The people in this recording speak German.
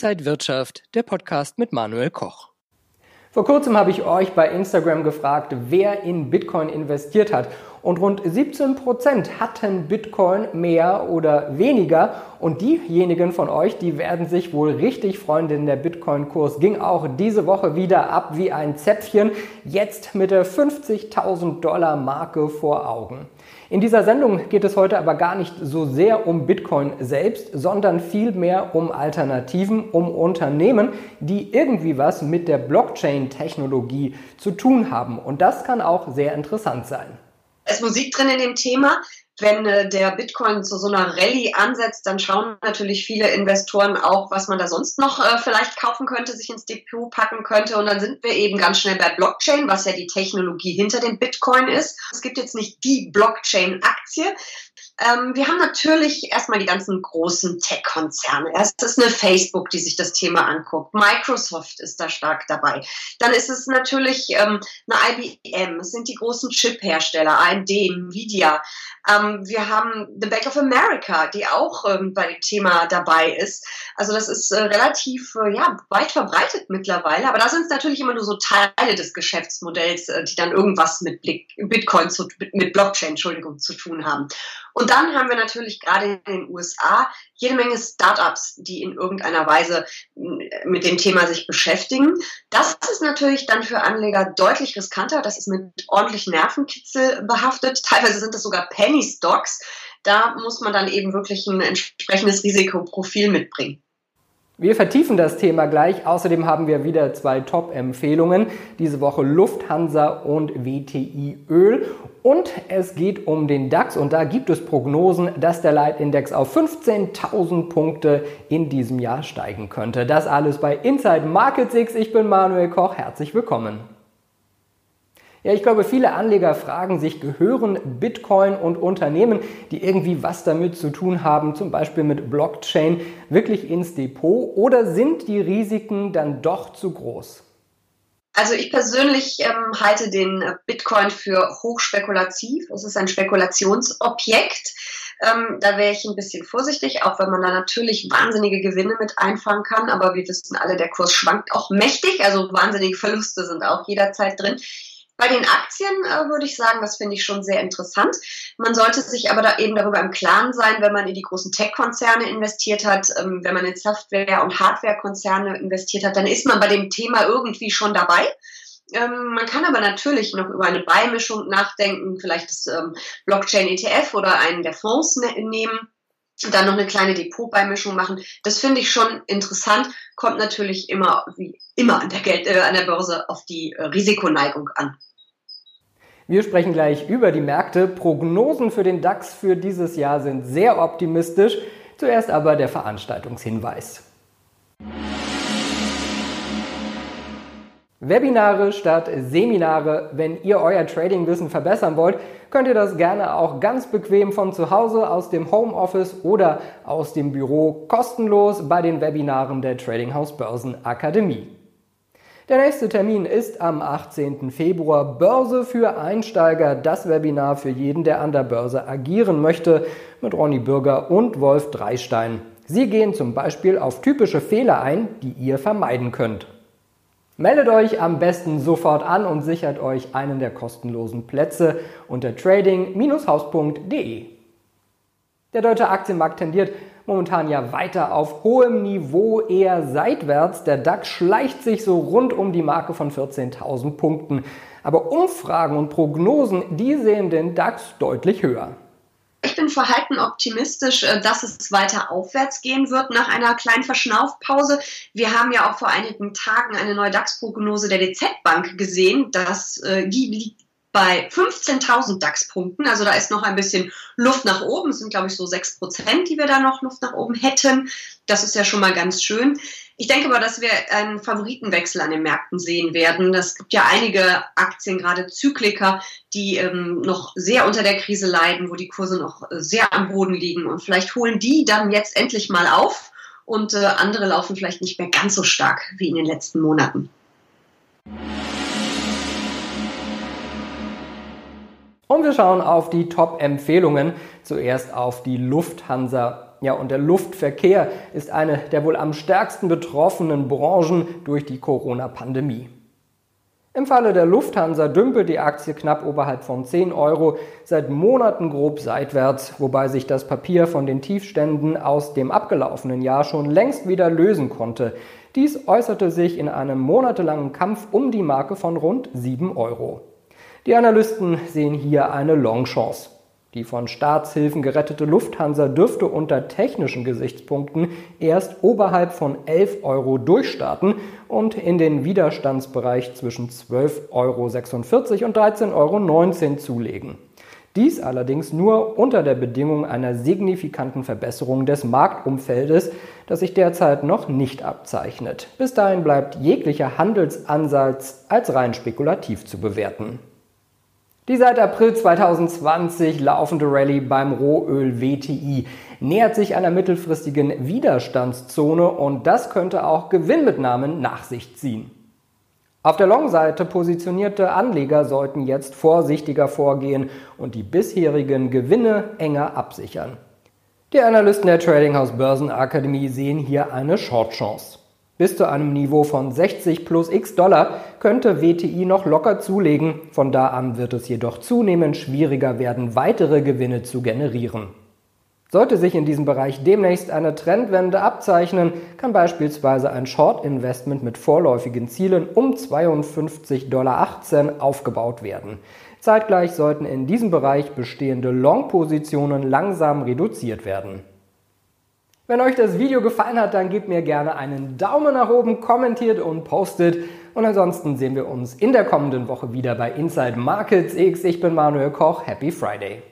Inside Wirtschaft, der Podcast mit Manuel Koch. Vor kurzem habe ich euch bei Instagram gefragt, wer in Bitcoin investiert hat. Und rund 17 Prozent hatten Bitcoin mehr oder weniger. Und diejenigen von euch, die werden sich wohl richtig freuen, denn der Bitcoin-Kurs ging auch diese Woche wieder ab wie ein Zäpfchen. Jetzt mit der 50.000 Dollar Marke vor Augen. In dieser Sendung geht es heute aber gar nicht so sehr um Bitcoin selbst, sondern vielmehr um Alternativen, um Unternehmen, die irgendwie was mit der Blockchain-Technologie zu tun haben. Und das kann auch sehr interessant sein. Es ist Musik drin in dem Thema wenn äh, der Bitcoin zu so einer Rallye ansetzt, dann schauen natürlich viele Investoren auch, was man da sonst noch äh, vielleicht kaufen könnte, sich ins Depot packen könnte. Und dann sind wir eben ganz schnell bei Blockchain, was ja die Technologie hinter dem Bitcoin ist. Es gibt jetzt nicht die Blockchain-Aktie, ähm, wir haben natürlich erstmal die ganzen großen Tech-Konzerne. Es ist eine Facebook, die sich das Thema anguckt. Microsoft ist da stark dabei. Dann ist es natürlich ähm, eine IBM. Es sind die großen Chip-Hersteller, AMD, Nvidia. Ähm, wir haben The Bank of America, die auch ähm, bei dem Thema dabei ist. Also das ist äh, relativ äh, ja, weit verbreitet mittlerweile. Aber da sind es natürlich immer nur so Teile des Geschäftsmodells, äh, die dann irgendwas mit Blick, Bitcoin, zu, mit Blockchain, Entschuldigung, zu tun haben. Und dann haben wir natürlich gerade in den USA jede Menge Startups, die in irgendeiner Weise mit dem Thema sich beschäftigen. Das ist natürlich dann für Anleger deutlich riskanter. Das ist mit ordentlich Nervenkitzel behaftet. Teilweise sind das sogar Penny Stocks. Da muss man dann eben wirklich ein entsprechendes Risikoprofil mitbringen. Wir vertiefen das Thema gleich. Außerdem haben wir wieder zwei Top-Empfehlungen. Diese Woche Lufthansa und WTI Öl. Und es geht um den DAX und da gibt es Prognosen, dass der Leitindex auf 15.000 Punkte in diesem Jahr steigen könnte. Das alles bei Inside Markets X. Ich bin Manuel Koch. Herzlich willkommen. Ja, ich glaube, viele Anleger fragen sich, gehören Bitcoin und Unternehmen, die irgendwie was damit zu tun haben, zum Beispiel mit Blockchain, wirklich ins Depot oder sind die Risiken dann doch zu groß? Also ich persönlich ähm, halte den Bitcoin für hochspekulativ. Es ist ein Spekulationsobjekt. Ähm, da wäre ich ein bisschen vorsichtig, auch wenn man da natürlich wahnsinnige Gewinne mit einfangen kann. Aber wir wissen alle, der Kurs schwankt auch mächtig. Also wahnsinnige Verluste sind auch jederzeit drin. Bei den Aktien äh, würde ich sagen, das finde ich schon sehr interessant. Man sollte sich aber da eben darüber im Klaren sein, wenn man in die großen Tech-Konzerne investiert hat, ähm, wenn man in Software- und Hardware-Konzerne investiert hat, dann ist man bei dem Thema irgendwie schon dabei. Ähm, man kann aber natürlich noch über eine Beimischung nachdenken, vielleicht das ähm, Blockchain-ETF oder einen der Fonds ne nehmen dann noch eine kleine Depotbeimischung machen. Das finde ich schon interessant, kommt natürlich immer wie immer an der Geld äh, an der Börse auf die äh, Risikoneigung an. Wir sprechen gleich über die Märkte. Prognosen für den DAX für dieses Jahr sind sehr optimistisch. Zuerst aber der Veranstaltungshinweis. Webinare statt Seminare. Wenn ihr euer Tradingwissen verbessern wollt, könnt ihr das gerne auch ganz bequem von zu Hause, aus dem Homeoffice oder aus dem Büro kostenlos bei den Webinaren der Trading House Börsen Akademie. Der nächste Termin ist am 18. Februar Börse für Einsteiger, das Webinar für jeden, der an der Börse agieren möchte, mit Ronny Bürger und Wolf Dreistein. Sie gehen zum Beispiel auf typische Fehler ein, die ihr vermeiden könnt. Meldet euch am besten sofort an und sichert euch einen der kostenlosen Plätze unter trading-haus.de. Der deutsche Aktienmarkt tendiert momentan ja weiter auf hohem Niveau, eher seitwärts. Der DAX schleicht sich so rund um die Marke von 14.000 Punkten. Aber Umfragen und Prognosen, die sehen den DAX deutlich höher. Ich bin verhalten optimistisch, äh, dass es weiter aufwärts gehen wird nach einer kleinen Verschnaufpause. Wir haben ja auch vor einigen Tagen eine neue DAX-Prognose der DZ Bank gesehen, dass äh, liegt bei 15.000 DAX-Punkten. Also da ist noch ein bisschen Luft nach oben. Es sind, glaube ich, so 6 Prozent, die wir da noch Luft nach oben hätten. Das ist ja schon mal ganz schön. Ich denke aber, dass wir einen Favoritenwechsel an den Märkten sehen werden. Es gibt ja einige Aktien, gerade Zykliker, die ähm, noch sehr unter der Krise leiden, wo die Kurse noch sehr am Boden liegen. Und vielleicht holen die dann jetzt endlich mal auf und äh, andere laufen vielleicht nicht mehr ganz so stark wie in den letzten Monaten. Und wir schauen auf die Top-Empfehlungen. Zuerst auf die Lufthansa. Ja, und der Luftverkehr ist eine der wohl am stärksten betroffenen Branchen durch die Corona-Pandemie. Im Falle der Lufthansa dümpelt die Aktie knapp oberhalb von 10 Euro, seit Monaten grob seitwärts, wobei sich das Papier von den Tiefständen aus dem abgelaufenen Jahr schon längst wieder lösen konnte. Dies äußerte sich in einem monatelangen Kampf um die Marke von rund 7 Euro. Die Analysten sehen hier eine Longchance. Die von Staatshilfen gerettete Lufthansa dürfte unter technischen Gesichtspunkten erst oberhalb von 11 Euro durchstarten und in den Widerstandsbereich zwischen 12,46 Euro und 13,19 Euro zulegen. Dies allerdings nur unter der Bedingung einer signifikanten Verbesserung des Marktumfeldes, das sich derzeit noch nicht abzeichnet. Bis dahin bleibt jeglicher Handelsansatz als rein spekulativ zu bewerten. Die seit April 2020 laufende Rallye beim Rohöl WTI nähert sich einer mittelfristigen Widerstandszone und das könnte auch Gewinnmitnahmen nach sich ziehen. Auf der Long-Seite positionierte Anleger sollten jetzt vorsichtiger vorgehen und die bisherigen Gewinne enger absichern. Die Analysten der Trading House Börsenakademie sehen hier eine Short-Chance. Bis zu einem Niveau von 60 plus x Dollar könnte WTI noch locker zulegen. Von da an wird es jedoch zunehmend schwieriger werden, weitere Gewinne zu generieren. Sollte sich in diesem Bereich demnächst eine Trendwende abzeichnen, kann beispielsweise ein Short-Investment mit vorläufigen Zielen um 52,18 Dollar aufgebaut werden. Zeitgleich sollten in diesem Bereich bestehende Long-Positionen langsam reduziert werden. Wenn euch das Video gefallen hat, dann gebt mir gerne einen Daumen nach oben, kommentiert und postet. Und ansonsten sehen wir uns in der kommenden Woche wieder bei Inside Markets X. Ich bin Manuel Koch. Happy Friday!